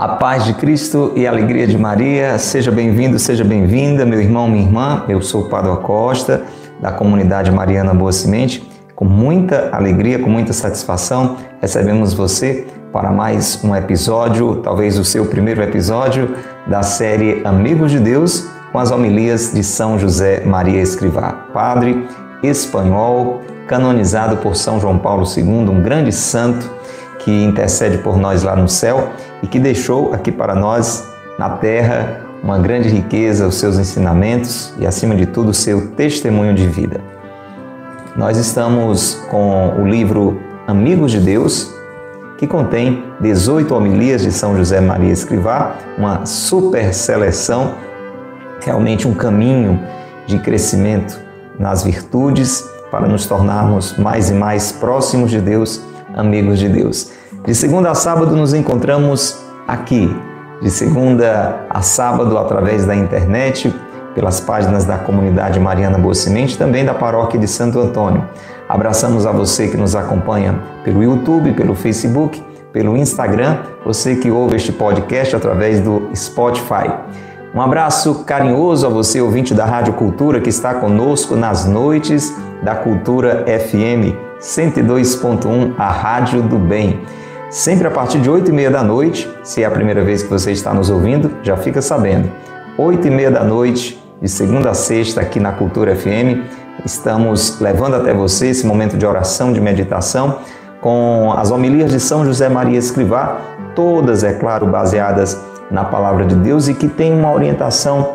A paz de Cristo e a alegria de Maria, seja bem-vindo, seja bem-vinda, meu irmão, minha irmã. Eu sou o Padre Costa, da comunidade Mariana Boa Semente. Com muita alegria, com muita satisfação, recebemos você para mais um episódio, talvez o seu primeiro episódio da série Amigos de Deus, com as homilias de São José Maria Escrivá, padre espanhol, canonizado por São João Paulo II, um grande santo que intercede por nós lá no céu e que deixou aqui para nós na terra uma grande riqueza, os seus ensinamentos e, acima de tudo, o seu testemunho de vida. Nós estamos com o livro Amigos de Deus, que contém 18 homilias de São José Maria Escrivá, uma super seleção, realmente um caminho de crescimento nas virtudes para nos tornarmos mais e mais próximos de Deus amigos de Deus. De segunda a sábado nos encontramos aqui, de segunda a sábado através da internet, pelas páginas da comunidade Mariana Boa Semente, também da paróquia de Santo Antônio. Abraçamos a você que nos acompanha pelo YouTube, pelo Facebook, pelo Instagram, você que ouve este podcast através do Spotify. Um abraço carinhoso a você, ouvinte da Rádio Cultura, que está conosco nas noites da Cultura FM 102.1, a Rádio do Bem. Sempre a partir de 8 e meia da noite, se é a primeira vez que você está nos ouvindo, já fica sabendo. 8 e meia da noite, de segunda a sexta, aqui na Cultura FM, estamos levando até você esse momento de oração, de meditação, com as homilias de São José Maria Escrivá, todas, é claro, baseadas na palavra de Deus e que tem uma orientação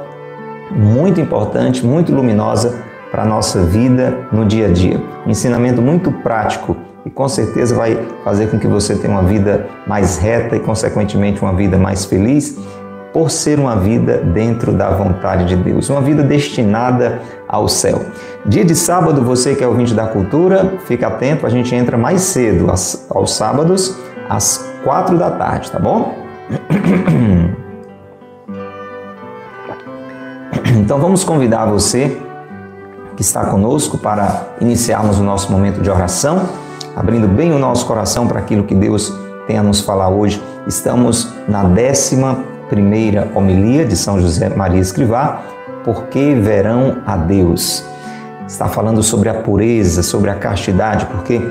muito importante, muito luminosa para a nossa vida no dia a dia. Um ensinamento muito prático e com certeza vai fazer com que você tenha uma vida mais reta e, consequentemente, uma vida mais feliz, por ser uma vida dentro da vontade de Deus, uma vida destinada ao céu. Dia de sábado, você que é ouvinte da cultura, fica atento, a gente entra mais cedo, aos sábados, às quatro da tarde, tá bom? Então vamos convidar você que está conosco para iniciarmos o nosso momento de oração, abrindo bem o nosso coração para aquilo que Deus tem a nos falar hoje. Estamos na décima primeira homilia de São José Maria Escrivá, porque verão a Deus. Está falando sobre a pureza, sobre a castidade, porque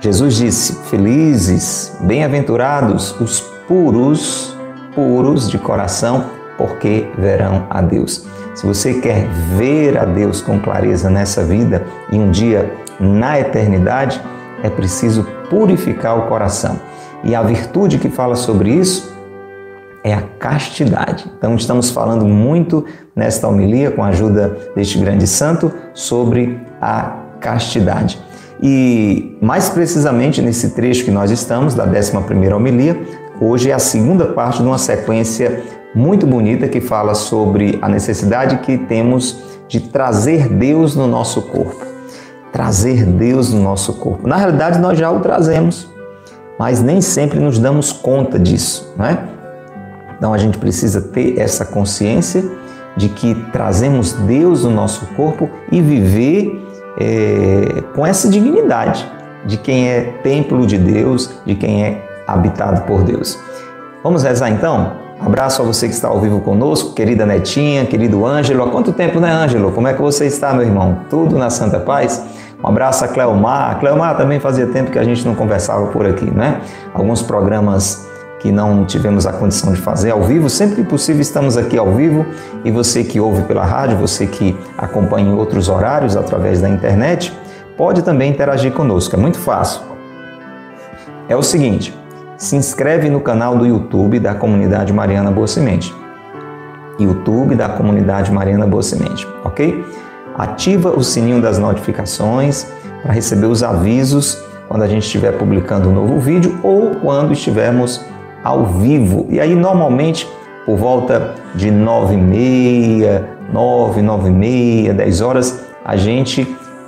Jesus disse: Felizes, bem-aventurados os puros, puros de coração, porque verão a Deus. Se você quer ver a Deus com clareza nessa vida e um dia na eternidade, é preciso purificar o coração. E a virtude que fala sobre isso é a castidade. Então, estamos falando muito nesta homilia, com a ajuda deste grande santo, sobre a castidade. E mais precisamente nesse trecho que nós estamos, da 11 homilia, hoje é a segunda parte de uma sequência muito bonita que fala sobre a necessidade que temos de trazer Deus no nosso corpo. Trazer Deus no nosso corpo. Na realidade, nós já o trazemos, mas nem sempre nos damos conta disso, não é? Então a gente precisa ter essa consciência de que trazemos Deus no nosso corpo e viver é, com essa dignidade de quem é templo de Deus, de quem é habitado por Deus. Vamos rezar então? Abraço a você que está ao vivo conosco, querida Netinha, querido Ângelo. Há quanto tempo, né, Ângelo? Como é que você está, meu irmão? Tudo na Santa Paz? Um abraço a Cleomar. A Cleomar também fazia tempo que a gente não conversava por aqui, né? Alguns programas que não tivemos a condição de fazer ao vivo, sempre que possível estamos aqui ao vivo e você que ouve pela rádio, você que acompanha em outros horários através da internet, pode também interagir conosco. É muito fácil. É o seguinte, se inscreve no canal do YouTube da Comunidade Mariana Boa Semente. YouTube da Comunidade Mariana Boa Semente, ok? Ativa o sininho das notificações para receber os avisos quando a gente estiver publicando um novo vídeo ou quando estivermos ao vivo. E aí, normalmente, por volta de nove e meia, nove, nove e meia, dez horas, a gente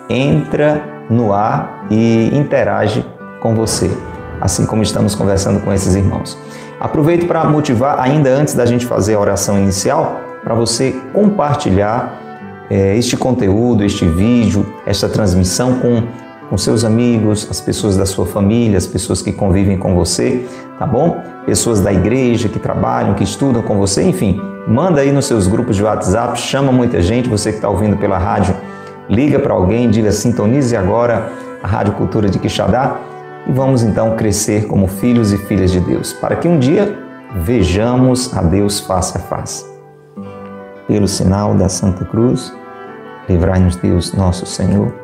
entra no ar e interage com você assim como estamos conversando com esses irmãos. Aproveito para motivar, ainda antes da gente fazer a oração inicial, para você compartilhar é, este conteúdo, este vídeo, esta transmissão com, com seus amigos, as pessoas da sua família, as pessoas que convivem com você, tá bom? Pessoas da igreja que trabalham, que estudam com você, enfim, manda aí nos seus grupos de WhatsApp, chama muita gente, você que está ouvindo pela rádio, liga para alguém, diga sintonize agora a Rádio Cultura de Quixadá e vamos então crescer como filhos e filhas de Deus, para que um dia vejamos a Deus face a face. Pelo sinal da Santa Cruz, livrai-nos Deus, nosso Senhor,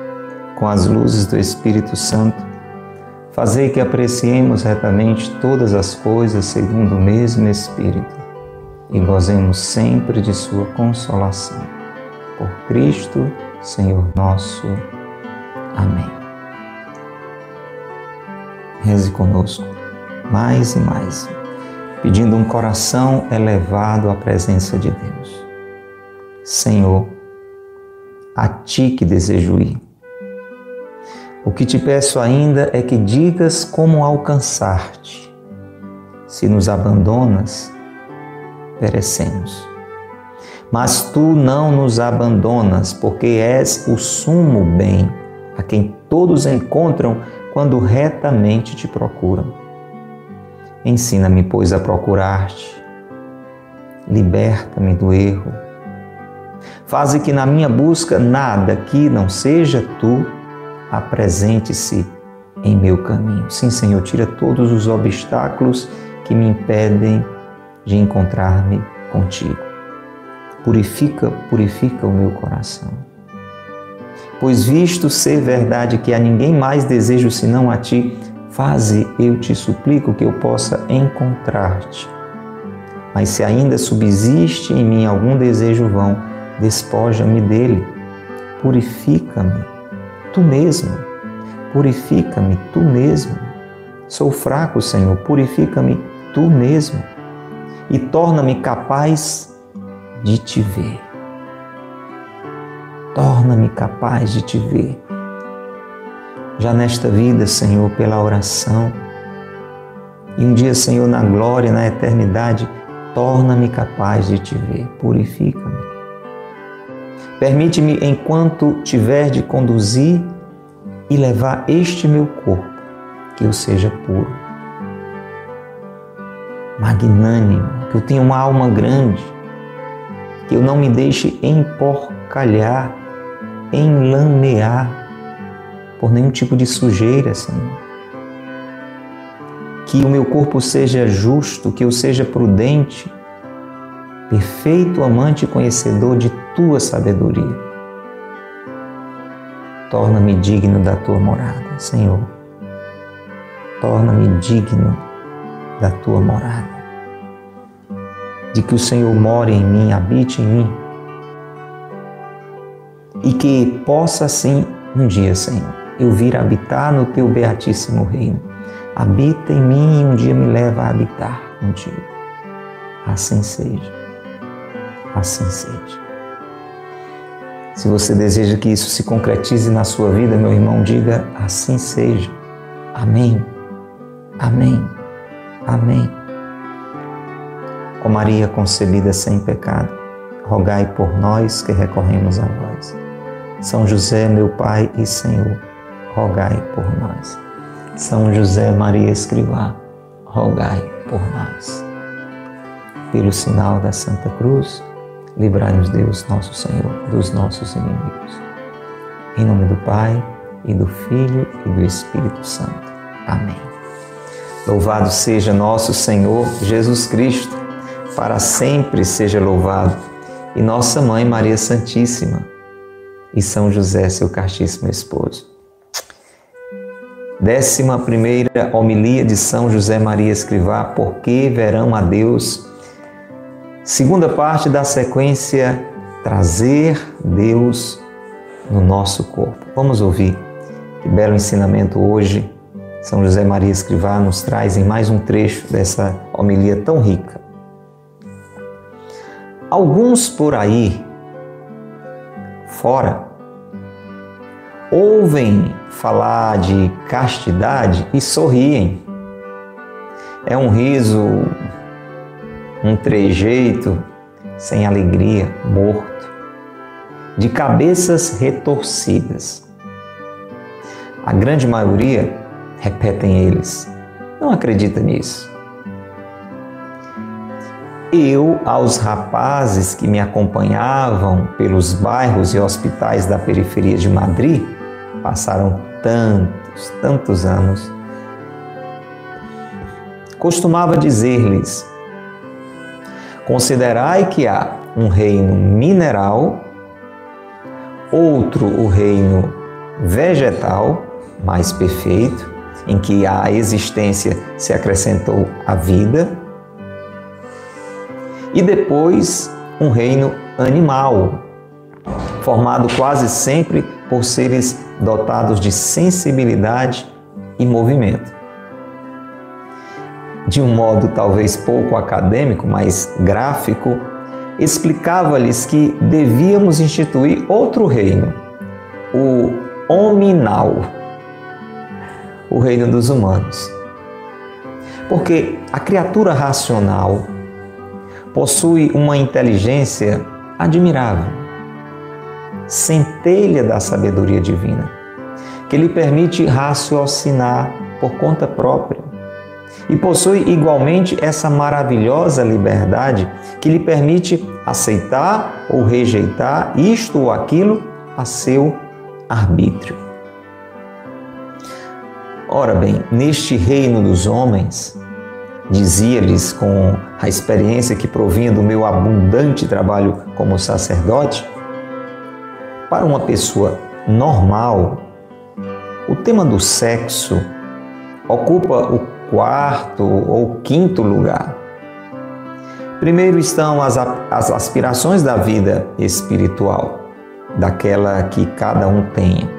com as luzes do Espírito Santo, fazei que apreciemos retamente todas as coisas segundo o mesmo Espírito e gozemos sempre de Sua consolação. Por Cristo, Senhor nosso. Amém. Reze conosco mais e mais, pedindo um coração elevado à presença de Deus. Senhor, a Ti que desejo ir. O que te peço ainda é que digas como alcançar-te. Se nos abandonas, perecemos. Mas tu não nos abandonas, porque és o sumo bem, a quem todos encontram quando retamente te procuram. Ensina-me, pois, a procurar-te. Liberta-me do erro Faze que na minha busca nada que não seja tu apresente-se em meu caminho. Sim, Senhor, tira todos os obstáculos que me impedem de encontrar-me contigo. Purifica, purifica o meu coração. Pois visto ser verdade que a ninguém mais desejo senão a ti, faze, eu te suplico, que eu possa encontrar-te. Mas se ainda subsiste em mim algum desejo vão, despoja-me dele, purifica-me tu mesmo, purifica-me tu mesmo. Sou fraco, Senhor, purifica-me tu mesmo e torna-me capaz de te ver. Torna-me capaz de te ver. Já nesta vida, Senhor, pela oração, e um dia, Senhor, na glória, na eternidade, torna-me capaz de te ver. Purifica-me. Permite-me, enquanto tiver de conduzir e levar este meu corpo, que eu seja puro, magnânimo, que eu tenha uma alma grande, que eu não me deixe emporcalhar, enlamear por nenhum tipo de sujeira, Senhor. Que o meu corpo seja justo, que eu seja prudente, perfeito amante e conhecedor de tua sabedoria. Torna-me digno da tua morada, Senhor. Torna-me digno da tua morada. De que o Senhor more em mim, habite em mim. E que possa assim um dia, Senhor, eu vir habitar no teu beatíssimo reino. Habita em mim e um dia me leva a habitar contigo. Assim seja assim seja. Se você deseja que isso se concretize na sua vida, meu irmão, diga assim seja. Amém. Amém. Amém. Ó Maria concebida sem pecado, rogai por nós que recorremos a vós. São José, meu Pai e Senhor, rogai por nós. São José Maria Escrivá, rogai por nós. Pelo sinal da Santa Cruz, Livrai-nos, Deus, nosso Senhor, dos nossos inimigos. Em nome do Pai, e do Filho e do Espírito Santo. Amém. Louvado seja nosso Senhor Jesus Cristo, para sempre seja louvado, e nossa Mãe Maria Santíssima, e São José, seu castíssimo esposo. Décima primeira homilia de São José Maria Escrivá, Por que verão a Deus Segunda parte da sequência trazer Deus no nosso corpo. Vamos ouvir que belo ensinamento hoje São José Maria Escrivá nos traz em mais um trecho dessa homilia tão rica. Alguns por aí, fora, ouvem falar de castidade e sorriem. É um riso, um trejeito sem alegria, morto, de cabeças retorcidas. A grande maioria, repetem eles, não acredita nisso. Eu, aos rapazes que me acompanhavam pelos bairros e hospitais da periferia de Madrid, passaram tantos, tantos anos, costumava dizer-lhes: Considerai que há um reino mineral, outro o reino vegetal, mais perfeito, em que a existência se acrescentou à vida, e depois um reino animal, formado quase sempre por seres dotados de sensibilidade e movimento. De um modo talvez pouco acadêmico, mas gráfico, explicava-lhes que devíamos instituir outro reino, o hominal, o reino dos humanos. Porque a criatura racional possui uma inteligência admirável, centelha da sabedoria divina, que lhe permite raciocinar por conta própria. E possui igualmente essa maravilhosa liberdade que lhe permite aceitar ou rejeitar isto ou aquilo a seu arbítrio. Ora bem, neste reino dos homens, dizia-lhes com a experiência que provinha do meu abundante trabalho como sacerdote, para uma pessoa normal, o tema do sexo ocupa o quarto ou quinto lugar. Primeiro estão as, as aspirações da vida espiritual, daquela que cada um tem.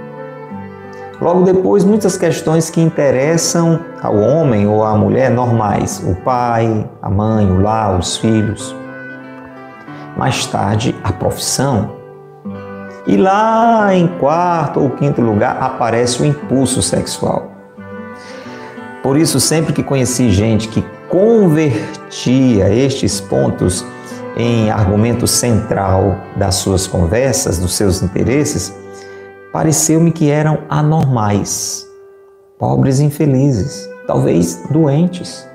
Logo depois, muitas questões que interessam ao homem ou à mulher normais: o pai, a mãe, o lar, os filhos. Mais tarde, a profissão. E lá em quarto ou quinto lugar aparece o impulso sexual. Por isso, sempre que conheci gente que convertia estes pontos em argumento central das suas conversas, dos seus interesses, pareceu-me que eram anormais, pobres infelizes, talvez doentes.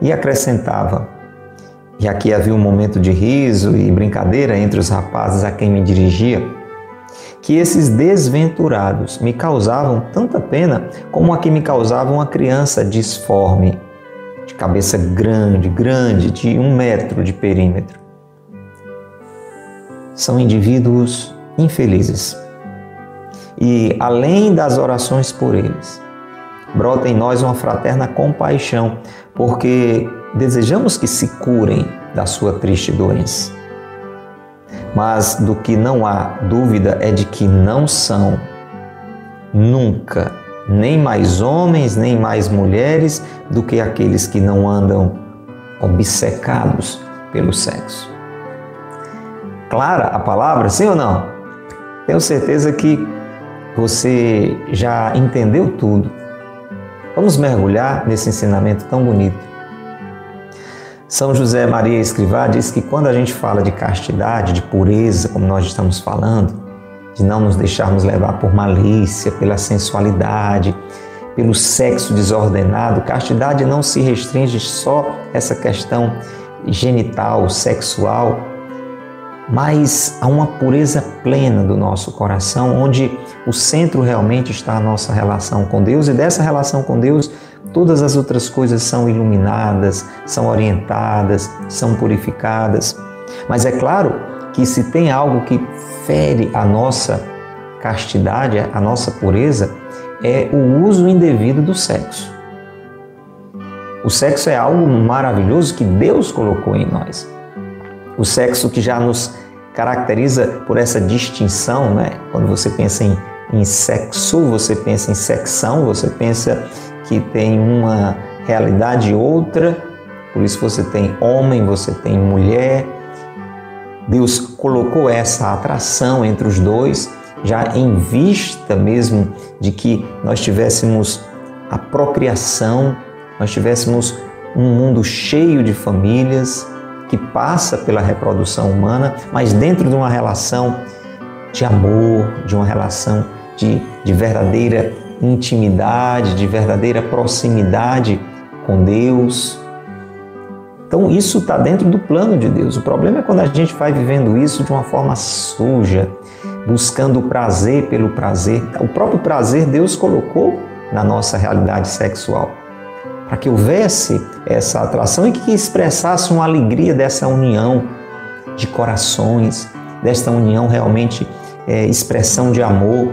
E acrescentava, e aqui havia um momento de riso e brincadeira entre os rapazes a quem me dirigia, que esses desventurados me causavam tanta pena como a que me causava uma criança disforme, de cabeça grande, grande, de um metro de perímetro. São indivíduos infelizes e além das orações por eles, brota em nós uma fraterna compaixão, porque desejamos que se curem da sua triste doença. Mas do que não há dúvida é de que não são nunca nem mais homens, nem mais mulheres do que aqueles que não andam obcecados pelo sexo. Clara a palavra, sim ou não? Tenho certeza que você já entendeu tudo. Vamos mergulhar nesse ensinamento tão bonito. São José Maria Escrivá diz que quando a gente fala de castidade, de pureza, como nós estamos falando, de não nos deixarmos levar por malícia, pela sensualidade, pelo sexo desordenado, castidade não se restringe só a essa questão genital, sexual, mas há uma pureza plena do nosso coração, onde o centro realmente está a nossa relação com Deus e dessa relação com Deus todas as outras coisas são iluminadas, são orientadas, são purificadas. Mas é claro que se tem algo que fere a nossa castidade, a nossa pureza, é o uso indevido do sexo. O sexo é algo maravilhoso que Deus colocou em nós. O sexo que já nos caracteriza por essa distinção, né? Quando você pensa em, em sexo, você pensa em secção, você pensa que tem uma realidade outra, por isso você tem homem, você tem mulher. Deus colocou essa atração entre os dois, já em vista mesmo de que nós tivéssemos a procriação, nós tivéssemos um mundo cheio de famílias que passa pela reprodução humana, mas dentro de uma relação de amor, de uma relação de, de verdadeira intimidade, de verdadeira proximidade com Deus. Então, isso está dentro do plano de Deus. O problema é quando a gente vai vivendo isso de uma forma suja, buscando o prazer pelo prazer. O próprio prazer Deus colocou na nossa realidade sexual para que houvesse essa atração e que expressasse uma alegria dessa união de corações, desta união realmente é, expressão de amor.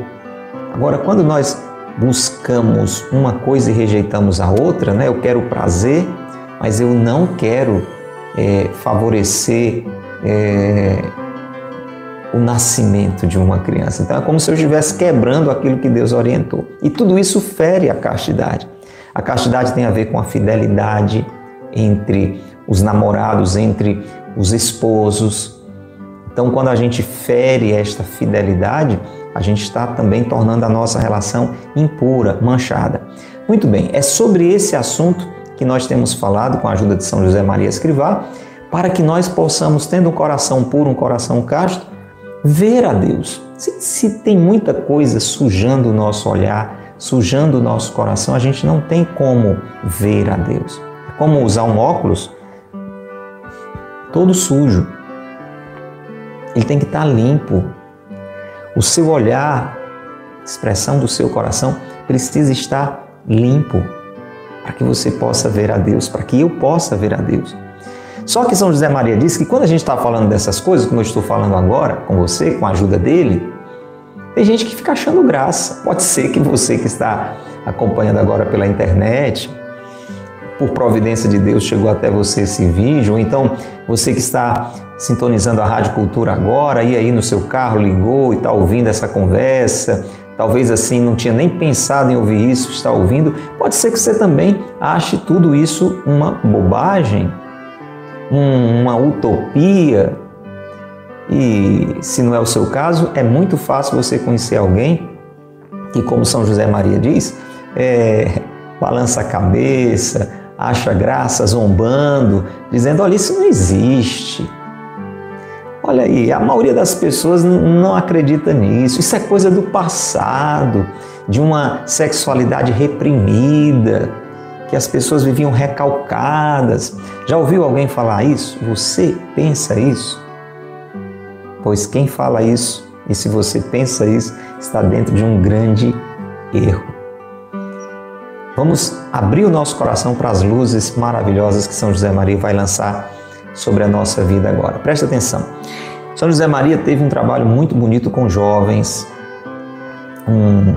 Agora, quando nós buscamos uma coisa e rejeitamos a outra, né? Eu quero prazer, mas eu não quero é, favorecer é, o nascimento de uma criança. Então é como se eu estivesse quebrando aquilo que Deus orientou. E tudo isso fere a castidade. A castidade tem a ver com a fidelidade entre os namorados, entre os esposos. Então, quando a gente fere esta fidelidade, a gente está também tornando a nossa relação impura, manchada. Muito bem, é sobre esse assunto que nós temos falado com a ajuda de São José Maria Escrivá, para que nós possamos, tendo um coração puro, um coração casto, ver a Deus. Se, se tem muita coisa sujando o nosso olhar, sujando o nosso coração, a gente não tem como ver a Deus. É como usar um óculos todo sujo. Ele tem que estar limpo. O seu olhar, expressão do seu coração, precisa estar limpo para que você possa ver a Deus, para que eu possa ver a Deus. Só que São José Maria disse que quando a gente está falando dessas coisas, como eu estou falando agora com você, com a ajuda dele, tem gente que fica achando graça. Pode ser que você que está acompanhando agora pela internet, por providência de Deus chegou até você esse vídeo, ou então você que está sintonizando a Rádio Cultura agora, e aí no seu carro ligou e está ouvindo essa conversa, talvez assim não tinha nem pensado em ouvir isso, está ouvindo, pode ser que você também ache tudo isso uma bobagem, uma utopia, e se não é o seu caso, é muito fácil você conhecer alguém que, como São José Maria diz, é, balança a cabeça, acha graça, zombando, dizendo: olha, isso não existe. Olha aí, a maioria das pessoas não acredita nisso. Isso é coisa do passado, de uma sexualidade reprimida, que as pessoas viviam recalcadas. Já ouviu alguém falar isso? Você pensa isso? pois quem fala isso, e se você pensa isso, está dentro de um grande erro. Vamos abrir o nosso coração para as luzes maravilhosas que São José Maria vai lançar sobre a nossa vida agora. Presta atenção. São José Maria teve um trabalho muito bonito com jovens, um,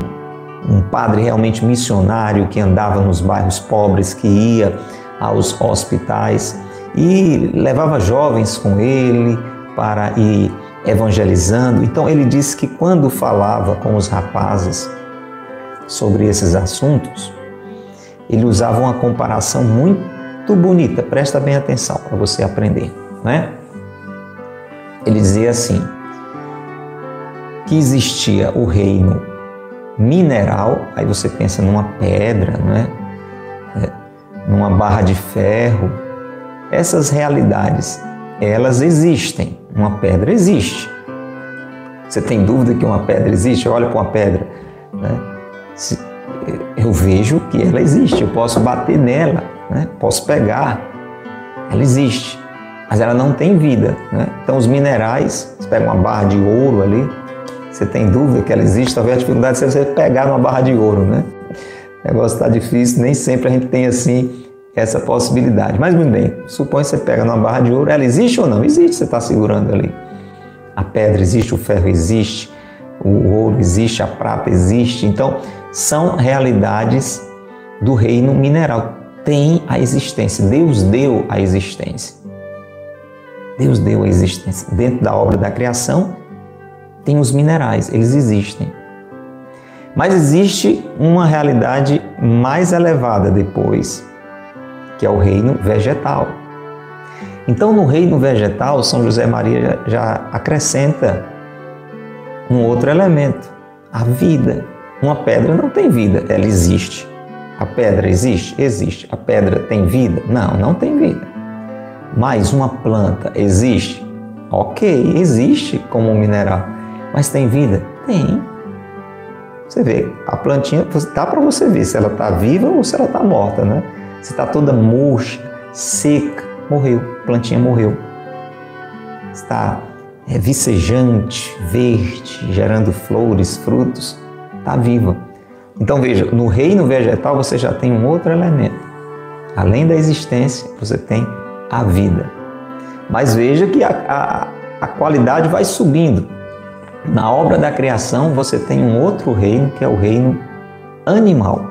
um padre realmente missionário que andava nos bairros pobres, que ia aos hospitais e levava jovens com ele para ir evangelizando. Então ele disse que quando falava com os rapazes sobre esses assuntos, ele usava uma comparação muito bonita. Presta bem atenção para você aprender, né? Ele dizia assim: que existia o reino mineral, aí você pensa numa pedra, né? numa barra de ferro. Essas realidades, elas existem. Uma pedra existe. Você tem dúvida que uma pedra existe? Olha para uma pedra. Né? Se, eu vejo que ela existe, eu posso bater nela, né? posso pegar. Ela existe, mas ela não tem vida. Né? Então, os minerais, você pega uma barra de ouro ali, você tem dúvida que ela existe, talvez a dificuldade seja você pegar uma barra de ouro. Né? O negócio está difícil, nem sempre a gente tem assim essa possibilidade. Mas muito bem, supõe que você pega numa barra de ouro, ela existe ou não? Existe, você está segurando ali. A pedra existe, o ferro existe, o ouro existe, a prata existe. Então, são realidades do reino mineral. Tem a existência, Deus deu a existência. Deus deu a existência. Dentro da obra da criação, tem os minerais, eles existem. Mas existe uma realidade mais elevada depois, que é o reino vegetal. Então, no reino vegetal, São José Maria já acrescenta um outro elemento, a vida. Uma pedra não tem vida, ela existe. A pedra existe? Existe. A pedra tem vida? Não, não tem vida. Mas uma planta existe? Ok, existe como um mineral. Mas tem vida? Tem. Você vê, a plantinha, dá para você ver se ela está viva ou se ela está morta, né? Se está toda murcha, seca, morreu, a plantinha morreu. Está é, vicejante, verde, gerando flores, frutos, está viva. Então veja, no reino vegetal você já tem um outro elemento. Além da existência, você tem a vida. Mas veja que a, a, a qualidade vai subindo. Na obra da criação, você tem um outro reino, que é o reino animal.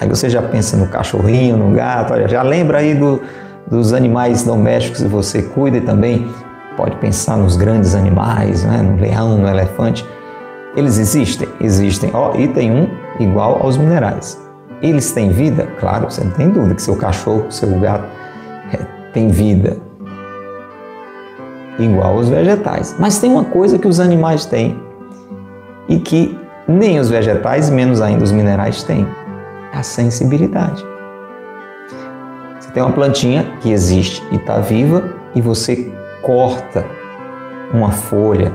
Aí você já pensa no cachorrinho, no gato, já lembra aí do, dos animais domésticos que você cuida e também pode pensar nos grandes animais, né? no leão, no elefante. Eles existem? Existem. Oh, e tem um igual aos minerais. Eles têm vida? Claro, você não tem dúvida que seu cachorro, seu gato é, tem vida igual aos vegetais. Mas tem uma coisa que os animais têm e que nem os vegetais, menos ainda os minerais têm: a sensibilidade. Você tem uma plantinha que existe e está viva e você corta uma folha,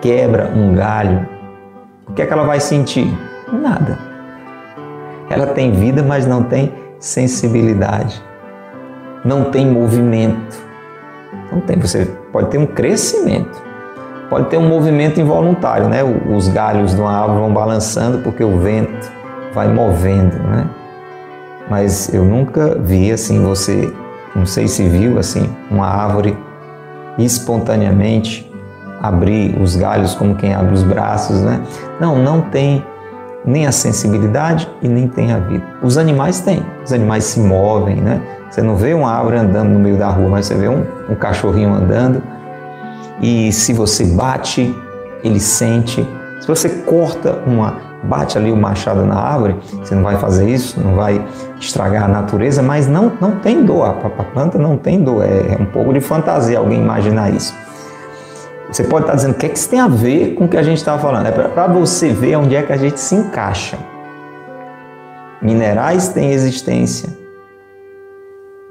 quebra um galho, que é que ela vai sentir? Nada. Ela tem vida, mas não tem sensibilidade, não tem movimento. Não tem. Você pode ter um crescimento, pode ter um movimento involuntário, né? Os galhos de uma árvore vão balançando porque o vento vai movendo, né? Mas eu nunca vi assim você, não sei se viu assim, uma árvore espontaneamente abrir os galhos como quem abre os braços, né? Não, não tem nem a sensibilidade e nem tem a vida. Os animais têm, os animais se movem, né? Você não vê uma árvore andando no meio da rua, mas você vê um, um cachorrinho andando. E se você bate, ele sente. Se você corta uma, bate ali o machado na árvore, você não vai fazer isso, não vai estragar a natureza, mas não, não tem dor. A, planta não tem dor. É, é um pouco de fantasia alguém imaginar isso. Você pode estar dizendo o que, é que isso tem a ver com o que a gente estava falando. É para você ver onde é que a gente se encaixa. Minerais têm existência,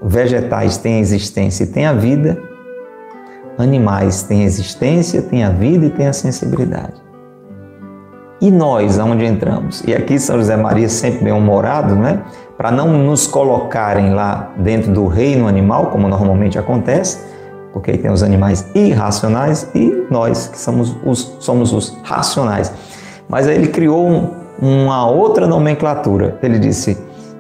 vegetais têm existência e têm a vida, animais têm existência, têm a vida e têm a sensibilidade. E nós, aonde entramos? E aqui São José Maria sempre bem humorado, né? Para não nos colocarem lá dentro do reino animal, como normalmente acontece, porque aí tem os animais irracionais e nós que somos os, somos os racionais. Mas aí ele criou um, uma outra nomenclatura. Ele disse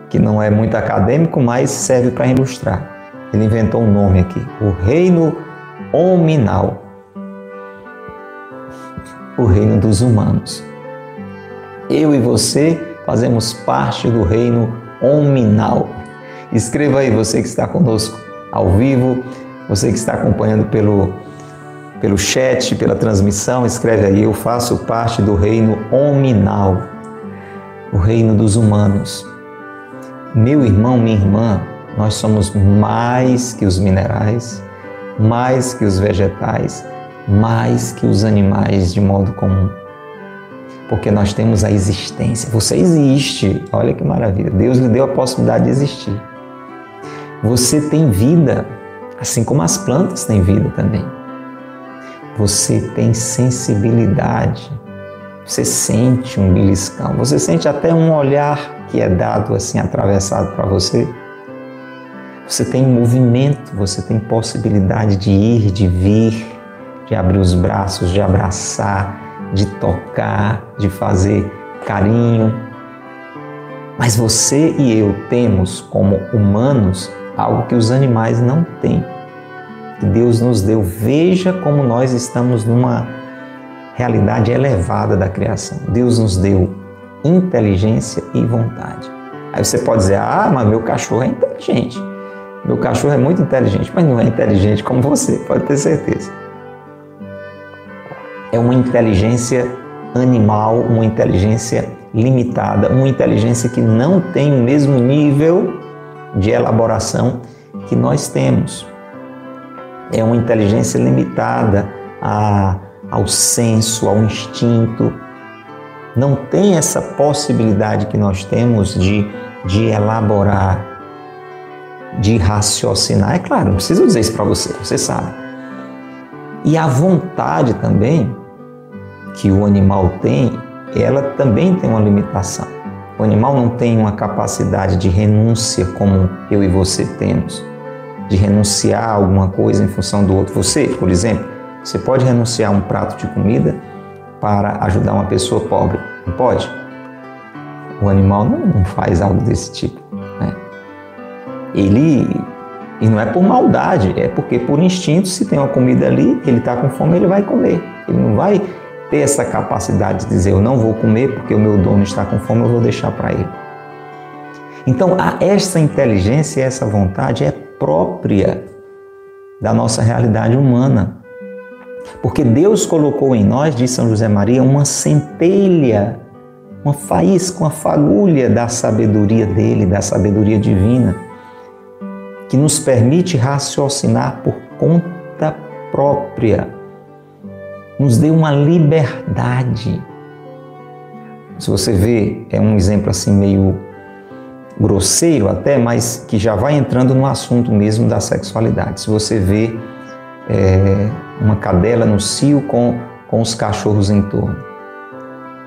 que não é muito acadêmico, mas serve para ilustrar. Ele inventou um nome aqui: o reino hominal o reino dos humanos. Eu e você fazemos parte do reino hominal. Escreva aí, você que está conosco ao vivo, você que está acompanhando pelo, pelo chat, pela transmissão, escreve aí: Eu faço parte do reino hominal, o reino dos humanos. Meu irmão, minha irmã, nós somos mais que os minerais, mais que os vegetais, mais que os animais de modo comum. Porque nós temos a existência. Você existe. Olha que maravilha. Deus lhe deu a possibilidade de existir. Você tem vida. Assim como as plantas têm vida também. Você tem sensibilidade. Você sente um beliscão. Você sente até um olhar que é dado assim, atravessado para você. Você tem movimento, você tem possibilidade de ir, de vir, de abrir os braços, de abraçar, de tocar, de fazer carinho. Mas você e eu temos como humanos algo que os animais não têm, que Deus nos deu. Veja como nós estamos numa realidade elevada da criação. Deus nos deu inteligência e vontade. Aí você pode dizer: ah, mas meu cachorro é inteligente. Meu cachorro é muito inteligente, mas não é inteligente como você, pode ter certeza. É uma inteligência animal, uma inteligência limitada, uma inteligência que não tem o mesmo nível de elaboração que nós temos. É uma inteligência limitada a, ao senso, ao instinto. Não tem essa possibilidade que nós temos de, de elaborar, de raciocinar. É claro, não preciso dizer isso para você, você sabe. E a vontade também que o animal tem, ela também tem uma limitação. O animal não tem uma capacidade de renúncia como eu e você temos, de renunciar a alguma coisa em função do outro. Você, por exemplo, você pode renunciar a um prato de comida para ajudar uma pessoa pobre, não pode? O animal não faz algo desse tipo. Né? Ele e não é por maldade, é porque por instinto, se tem uma comida ali, ele está com fome, ele vai comer. Ele não vai ter essa capacidade de dizer eu não vou comer porque o meu dono está com fome, eu vou deixar para ele. Então, essa inteligência essa vontade é própria da nossa realidade humana. Porque Deus colocou em nós, diz São José Maria, uma centelha, uma faísca, uma fagulha da sabedoria dele, da sabedoria divina, que nos permite raciocinar por conta própria nos deu uma liberdade. Se você vê, é um exemplo assim meio grosseiro até, mas que já vai entrando no assunto mesmo da sexualidade. Se você vê é, uma cadela no cio com, com os cachorros em torno,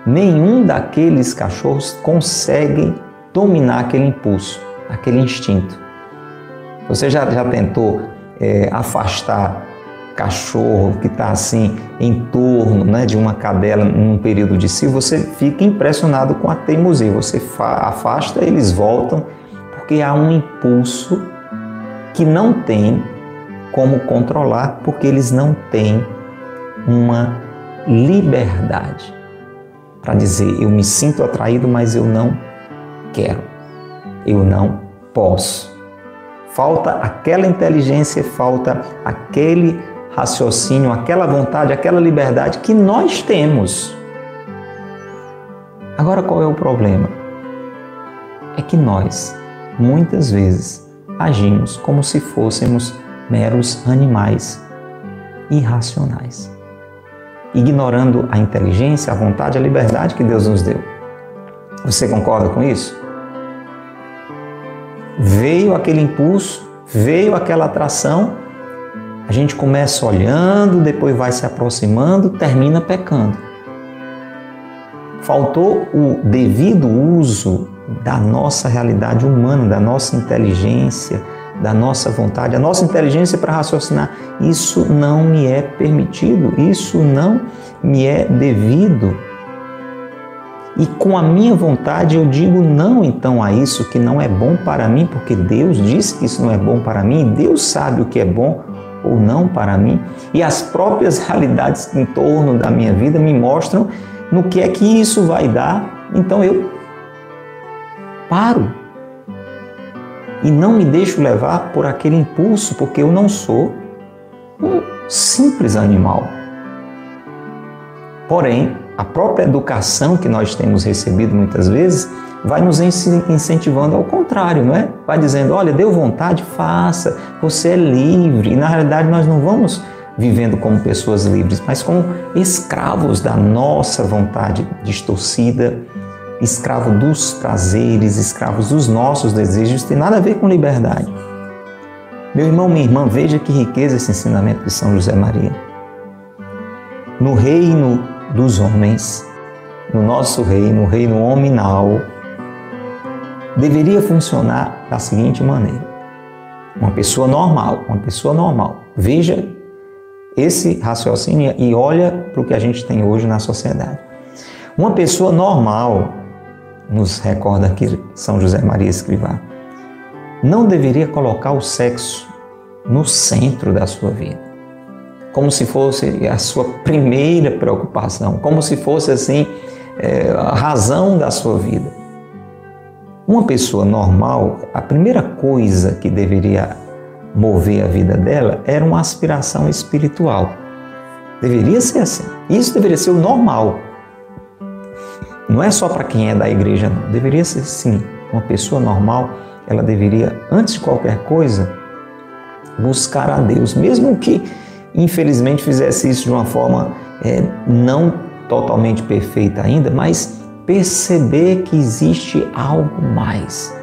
nenhum daqueles cachorros consegue dominar aquele impulso, aquele instinto. Você já, já tentou é, afastar cachorro que está assim em torno né, de uma cadela num período de cio, você fica impressionado com a teimosia. Você afasta, eles voltam, porque há um impulso que não tem como controlar, porque eles não têm uma liberdade para dizer: eu me sinto atraído, mas eu não quero, eu não posso. Falta aquela inteligência, falta aquele raciocínio, aquela vontade, aquela liberdade que nós temos. Agora, qual é o problema? É que nós, muitas vezes, agimos como se fôssemos meros animais irracionais, ignorando a inteligência, a vontade, a liberdade que Deus nos deu. Você concorda com isso? Veio aquele impulso, veio aquela atração a gente começa olhando, depois vai se aproximando, termina pecando. Faltou o devido uso da nossa realidade humana, da nossa inteligência, da nossa vontade, a nossa inteligência para raciocinar. Isso não me é permitido, isso não me é devido. E com a minha vontade eu digo não então a isso que não é bom para mim, porque Deus disse que isso não é bom para mim, Deus sabe o que é bom ou não para mim, e as próprias realidades em torno da minha vida me mostram no que é que isso vai dar, então eu paro e não me deixo levar por aquele impulso, porque eu não sou um simples animal. Porém, a própria educação que nós temos recebido muitas vezes vai nos incentivando ao contrário, não é? Vai dizendo, olha, deu vontade, faça, você é livre. E na realidade nós não vamos vivendo como pessoas livres, mas como escravos da nossa vontade distorcida, escravo dos prazeres, escravos dos nossos desejos, tem nada a ver com liberdade. Meu irmão, minha irmã, veja que riqueza esse ensinamento de São José Maria. No reino dos homens, no nosso reino, o reino hominal, deveria funcionar da seguinte maneira: uma pessoa normal, uma pessoa normal, veja esse raciocínio e olha para o que a gente tem hoje na sociedade. Uma pessoa normal, nos recorda aqui São José Maria Escrivá, não deveria colocar o sexo no centro da sua vida, como se fosse a sua primeira preocupação, como se fosse assim é, a razão da sua vida. Uma pessoa normal, a primeira coisa que deveria mover a vida dela era uma aspiração espiritual. Deveria ser assim. Isso deveria ser o normal. Não é só para quem é da igreja, não. Deveria ser sim. Uma pessoa normal, ela deveria, antes de qualquer coisa, buscar a Deus, mesmo que infelizmente fizesse isso de uma forma é, não totalmente perfeita ainda, mas perceber que existe algo mais,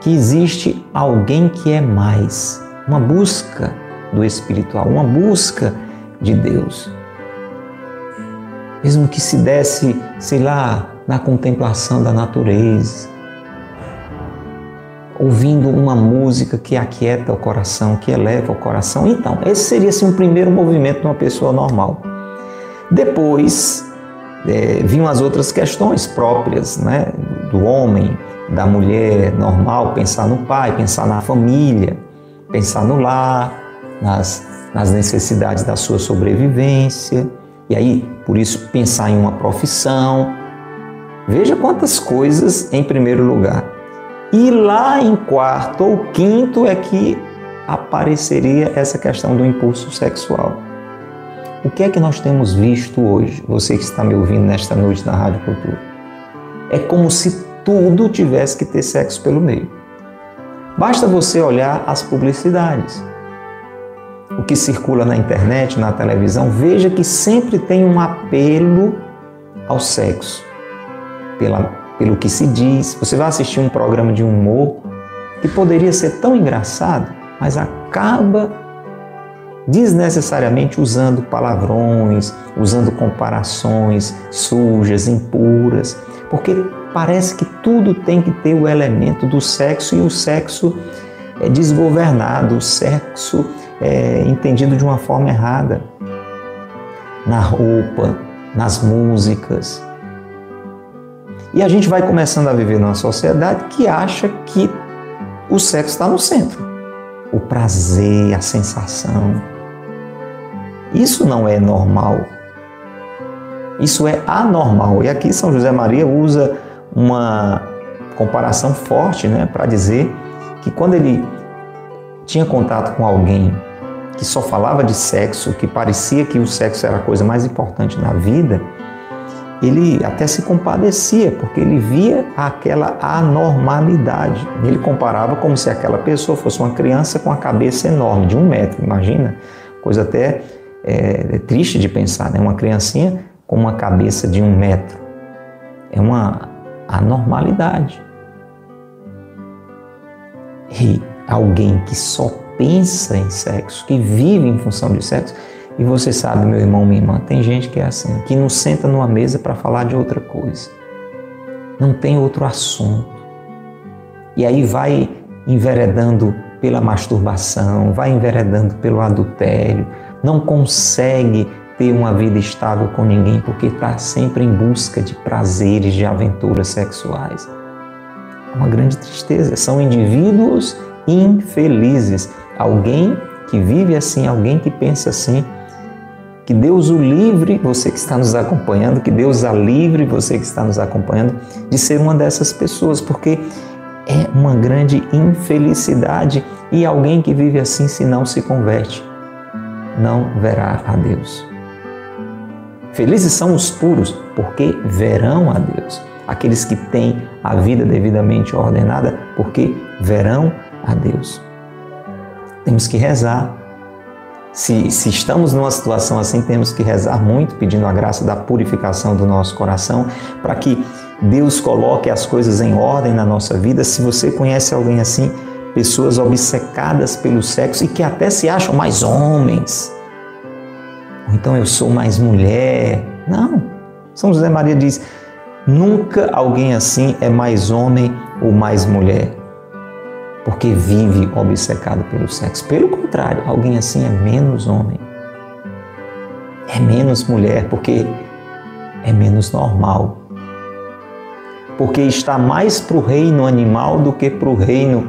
que existe alguém que é mais, uma busca do espiritual, uma busca de Deus. Mesmo que se desse, sei lá, na contemplação da natureza, ouvindo uma música que aquieta o coração, que eleva o coração. Então, esse seria assim, um primeiro movimento de uma pessoa normal. Depois é, vinham as outras questões próprias né, do homem, da mulher normal, pensar no pai, pensar na família, pensar no lar, nas, nas necessidades da sua sobrevivência. E aí, por isso, pensar em uma profissão. Veja quantas coisas em primeiro lugar. E lá em quarto ou quinto é que apareceria essa questão do impulso sexual. O que é que nós temos visto hoje, você que está me ouvindo nesta noite na Rádio Cultura? É como se tudo tivesse que ter sexo pelo meio. Basta você olhar as publicidades. O que circula na internet, na televisão, veja que sempre tem um apelo ao sexo. Pela pelo que se diz. Você vai assistir um programa de humor que poderia ser tão engraçado, mas acaba desnecessariamente usando palavrões, usando comparações sujas, impuras, porque parece que tudo tem que ter o elemento do sexo e o sexo é desgovernado, o sexo é entendido de uma forma errada. Na roupa, nas músicas, e a gente vai começando a viver numa sociedade que acha que o sexo está no centro. O prazer, a sensação. Isso não é normal. Isso é anormal. E aqui São José Maria usa uma comparação forte né, para dizer que quando ele tinha contato com alguém que só falava de sexo, que parecia que o sexo era a coisa mais importante na vida, ele até se compadecia, porque ele via aquela anormalidade. Ele comparava como se aquela pessoa fosse uma criança com a cabeça enorme, de um metro, imagina? Coisa até é, é triste de pensar, né? Uma criancinha com uma cabeça de um metro. É uma anormalidade. E alguém que só pensa em sexo, que vive em função de sexo, e você sabe, meu irmão, minha irmã, tem gente que é assim, que não senta numa mesa para falar de outra coisa. Não tem outro assunto. E aí vai enveredando pela masturbação, vai enveredando pelo adultério, não consegue ter uma vida estável com ninguém porque está sempre em busca de prazeres, de aventuras sexuais. É uma grande tristeza. São indivíduos infelizes. Alguém que vive assim, alguém que pensa assim, que Deus o livre, você que está nos acompanhando, que Deus a livre, você que está nos acompanhando, de ser uma dessas pessoas, porque é uma grande infelicidade e alguém que vive assim, se não se converte, não verá a Deus. Felizes são os puros, porque verão a Deus. Aqueles que têm a vida devidamente ordenada, porque verão a Deus. Temos que rezar se, se, estamos numa situação assim, temos que rezar muito, pedindo a graça da purificação do nosso coração, para que Deus coloque as coisas em ordem na nossa vida. Se você conhece alguém assim, pessoas obcecadas pelo sexo e que até se acham mais homens, ou então eu sou mais mulher. Não. São José Maria diz: nunca alguém assim é mais homem ou mais mulher porque vive obcecado pelo sexo. Pelo contrário, alguém assim é menos homem, é menos mulher, porque é menos normal. Porque está mais para o reino animal do que para o reino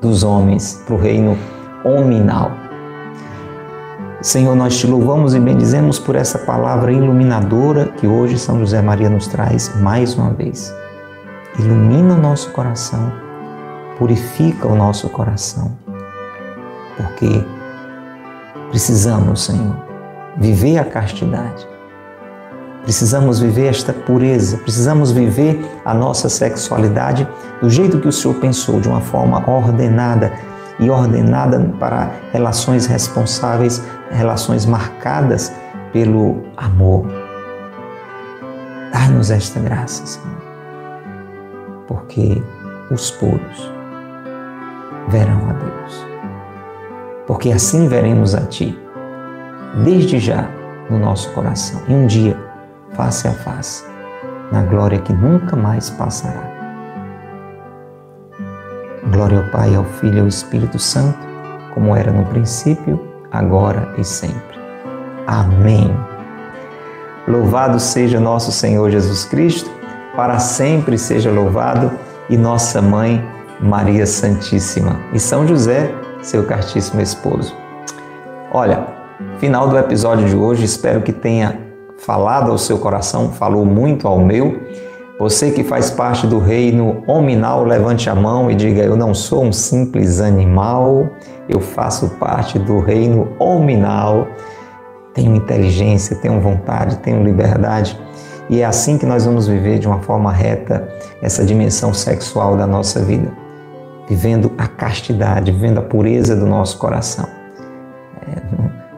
dos homens, para o reino hominal. Senhor, nós te louvamos e bendizemos por essa palavra iluminadora que hoje São José Maria nos traz mais uma vez. Ilumina o nosso coração purifica o nosso coração. porque precisamos, Senhor, viver a castidade. Precisamos viver esta pureza, precisamos viver a nossa sexualidade do jeito que o Senhor pensou, de uma forma ordenada e ordenada para relações responsáveis, relações marcadas pelo amor. Dai-nos esta graça, Senhor, porque os puros verão a Deus. Porque assim veremos a Ti, desde já no nosso coração, e um dia, face a face, na glória que nunca mais passará. Glória ao Pai, ao Filho e ao Espírito Santo, como era no princípio, agora e sempre. Amém. Louvado seja nosso Senhor Jesus Cristo, para sempre seja louvado, e nossa mãe Maria Santíssima e São José, seu cartíssimo esposo. Olha, final do episódio de hoje, espero que tenha falado ao seu coração, falou muito ao meu. Você que faz parte do reino hominal, levante a mão e diga: Eu não sou um simples animal, eu faço parte do reino hominal. Tenho inteligência, tenho vontade, tenho liberdade. E é assim que nós vamos viver de uma forma reta essa dimensão sexual da nossa vida vivendo a castidade, vivendo a pureza do nosso coração. É,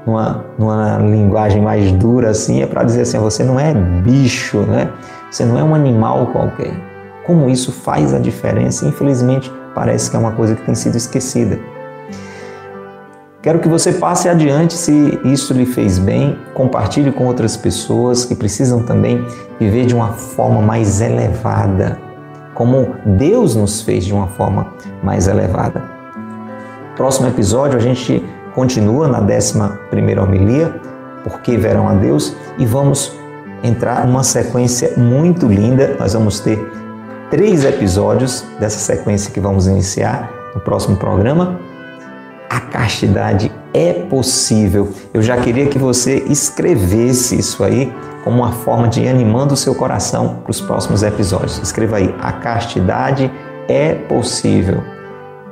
numa, numa linguagem mais dura assim, é para dizer assim: você não é bicho, né? Você não é um animal qualquer. Como isso faz a diferença? Infelizmente, parece que é uma coisa que tem sido esquecida. Quero que você passe adiante se isso lhe fez bem, compartilhe com outras pessoas que precisam também viver de uma forma mais elevada, como Deus nos fez de uma forma mais elevada. Próximo episódio a gente continua na 11 primeira homilia, porque verão a Deus, e vamos entrar numa sequência muito linda. Nós vamos ter três episódios dessa sequência que vamos iniciar no próximo programa. A castidade é possível. Eu já queria que você escrevesse isso aí como uma forma de ir animando o seu coração para os próximos episódios. Escreva aí: a castidade é possível.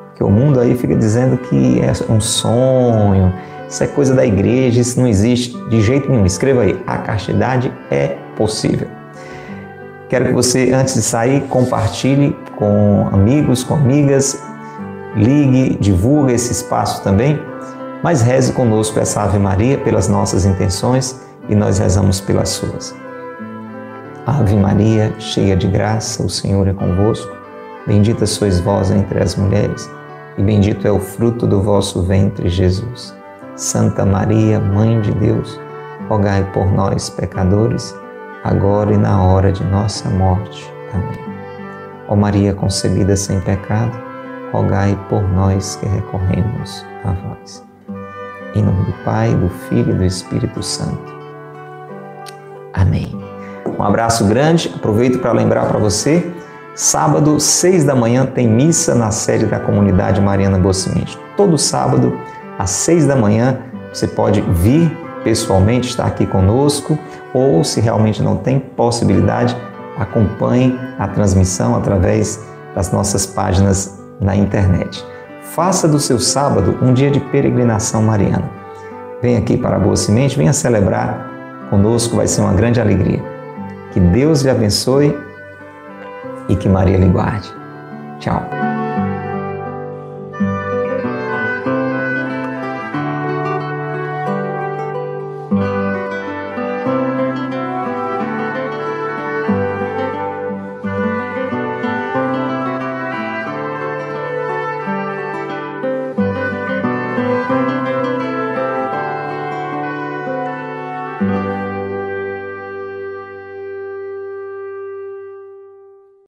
Porque o mundo aí fica dizendo que é um sonho, isso é coisa da igreja, isso não existe de jeito nenhum. Escreva aí: a castidade é possível. Quero que você, antes de sair, compartilhe com amigos, com amigas, ligue, divulgue esse espaço também, mas reze conosco essa Ave Maria pelas nossas intenções e nós rezamos pelas suas. Ave Maria, cheia de graça, o Senhor é convosco. Bendita sois vós entre as mulheres, e bendito é o fruto do vosso ventre, Jesus. Santa Maria, Mãe de Deus, rogai por nós, pecadores, agora e na hora de nossa morte. Amém. Ó Maria concebida sem pecado, rogai por nós que recorremos a vós. Em nome do Pai, do Filho e do Espírito Santo. Amém. Um abraço grande. Aproveito para lembrar para você, sábado, seis da manhã, tem missa na sede da comunidade Mariana Boa Todo sábado, às seis da manhã, você pode vir pessoalmente, estar aqui conosco, ou se realmente não tem possibilidade, acompanhe a transmissão através das nossas páginas na internet. Faça do seu sábado um dia de peregrinação mariana. Venha aqui para Boa Semente, venha celebrar conosco, vai ser uma grande alegria. Que Deus lhe abençoe e que Maria lhe guarde. Tchau.